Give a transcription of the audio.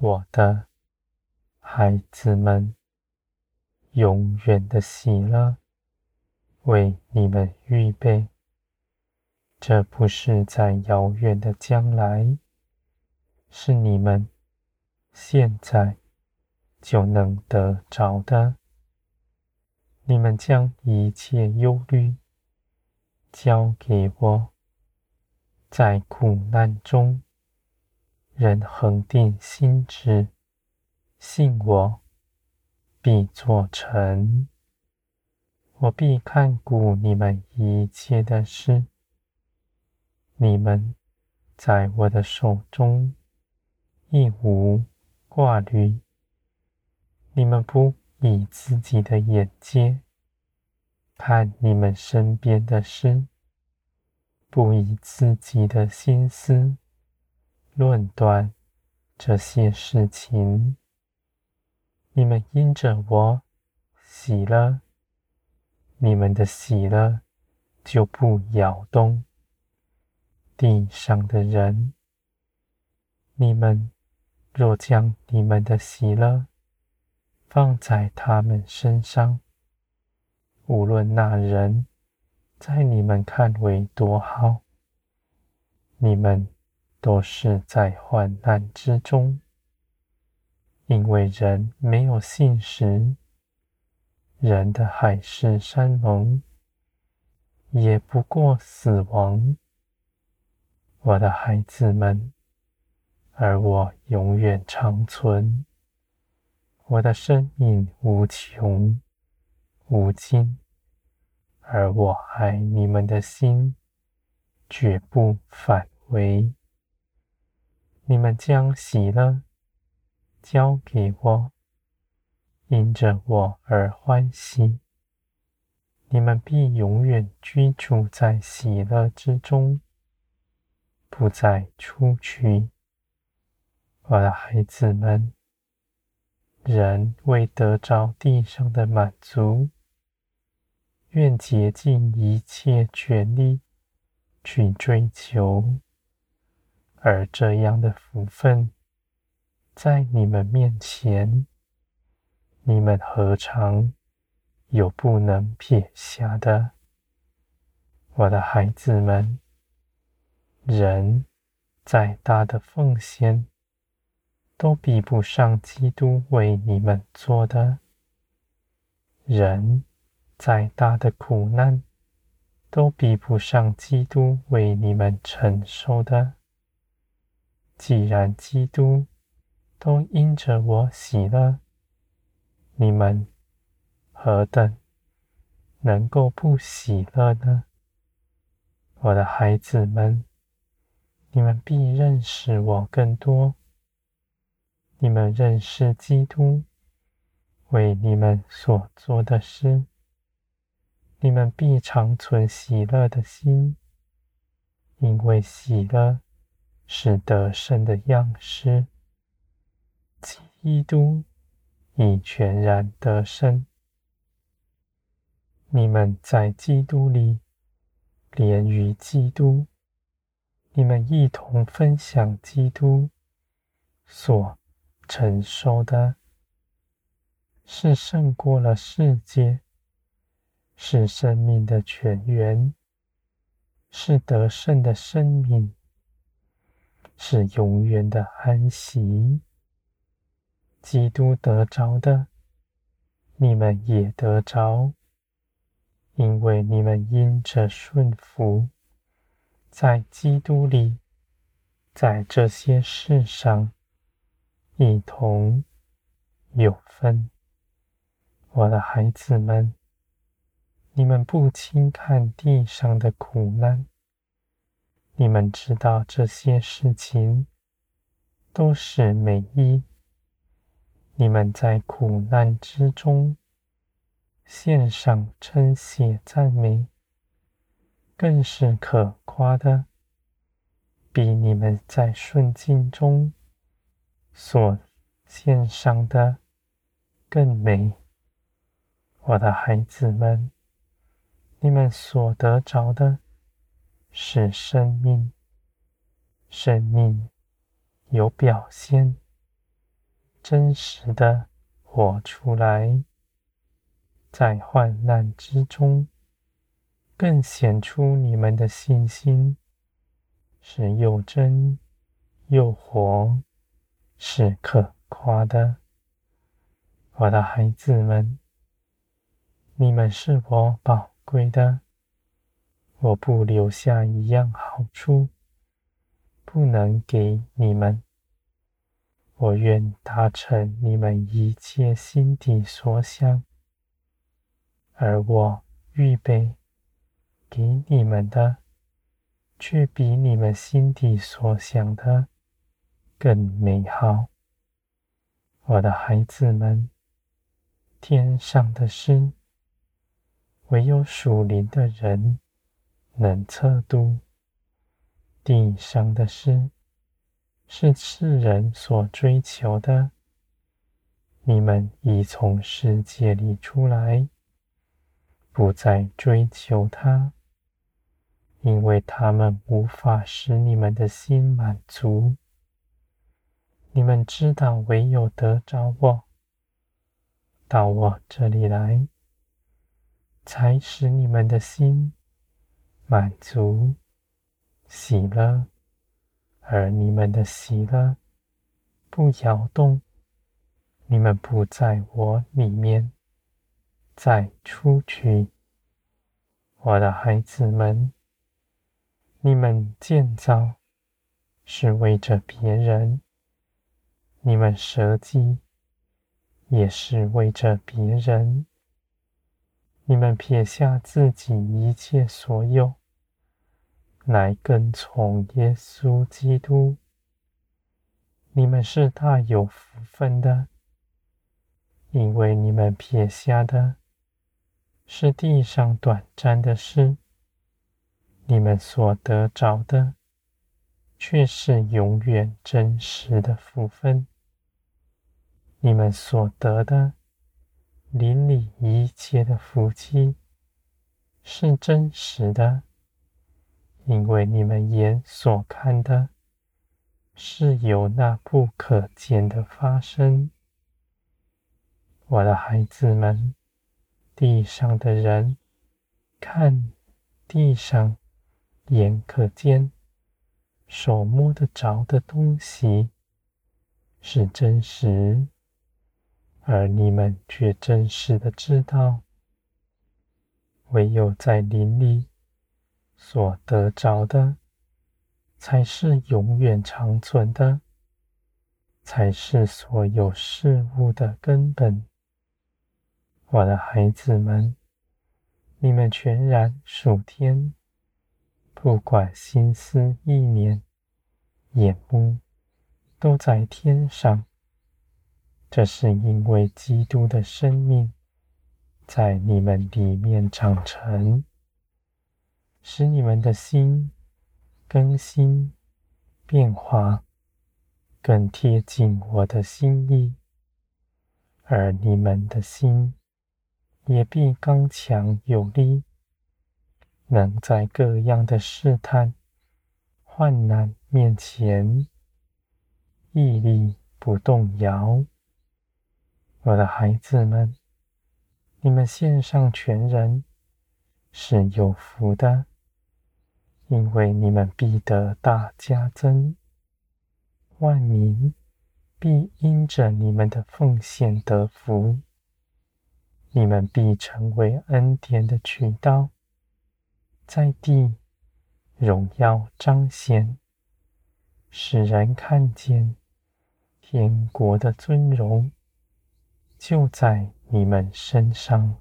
我的孩子们，永远的喜乐为你们预备。这不是在遥远的将来，是你们现在就能得着的。你们将一切忧虑交给我，在苦难中，人恒定心志，信我必做成。我必看顾你们一切的事。你们在我的手中，亦无挂虑。你们不以自己的眼界看你们身边的事，不以自己的心思论断这些事情。你们因着我喜乐，你们的喜乐就不摇动地上的人。你们若将你们的喜乐，放在他们身上，无论那人在你们看为多好，你们都是在患难之中，因为人没有信实，人的海誓山盟也不过死亡。我的孩子们，而我永远长存。我的生命无穷无尽，而我爱你们的心绝不反悔。你们将喜乐交给我，因着我而欢喜。你们必永远居住在喜乐之中，不再出去。我的孩子们。人为得着地上的满足，愿竭尽一切全力去追求，而这样的福分在你们面前，你们何尝有不能撇下的？我的孩子们，人再大的奉献，都比不上基督为你们做的。人再大的苦难，都比不上基督为你们承受的。既然基督都因着我喜乐，你们何等能够不喜乐呢？我的孩子们，你们必认识我更多。你们认识基督为你们所做的事，你们必长存喜乐的心，因为喜乐是得胜的样式。基督已全然得胜，你们在基督里连于基督，你们一同分享基督所承受的是胜过了世界，是生命的泉源，是得胜的生命，是永远的安息。基督得着的，你们也得着，因为你们因着顺服，在基督里，在这些事上。一同有分，我的孩子们，你们不轻看地上的苦难，你们知道这些事情都是美意。你们在苦难之中献上称谢赞美，更是可夸的，比你们在顺境中。所献上的更美，我的孩子们，你们所得着的是生命，生命有表现，真实的活出来，在患难之中，更显出你们的信心。是又真又活，是可夸的。我的孩子们，你们是我宝贵的，我不留下一样好处，不能给你们。我愿达成你们一切心底所想，而我预备给你们的，却比你们心底所想的更美好。我的孩子们。天上的事，唯有属灵的人能测度；地上的事，是世人所追求的。你们已从世界里出来，不再追求它，因为他们无法使你们的心满足。你们知道，唯有得着我。到我这里来，才使你们的心满足、喜乐，而你们的喜乐不摇动，你们不在我里面再出去。我的孩子们，你们建造是为着别人，你们舍己。也是为着别人，你们撇下自己一切所有，来跟从耶稣基督。你们是大有福分的，因为你们撇下的是地上短暂的事，你们所得着的却是永远真实的福分。你们所得的邻里一切的福气是真实的，因为你们眼所看的是有那不可见的发生。我的孩子们，地上的人看地上眼可见、手摸得着的东西是真实。而你们却真实的知道，唯有在林里所得着的，才是永远长存的，才是所有事物的根本。我的孩子们，你们全然属天，不管心思意念、眼目，都在天上。这是因为基督的生命在你们里面长成，使你们的心更新变化，更贴近我的心意，而你们的心也必刚强有力，能在各样的试探、患难面前屹立不动摇。我的孩子们，你们献上全人是有福的，因为你们必得大家增，万民必因着你们的奉献得福，你们必成为恩典的渠道，在地荣耀彰显，使人看见天国的尊荣。就在你们身上。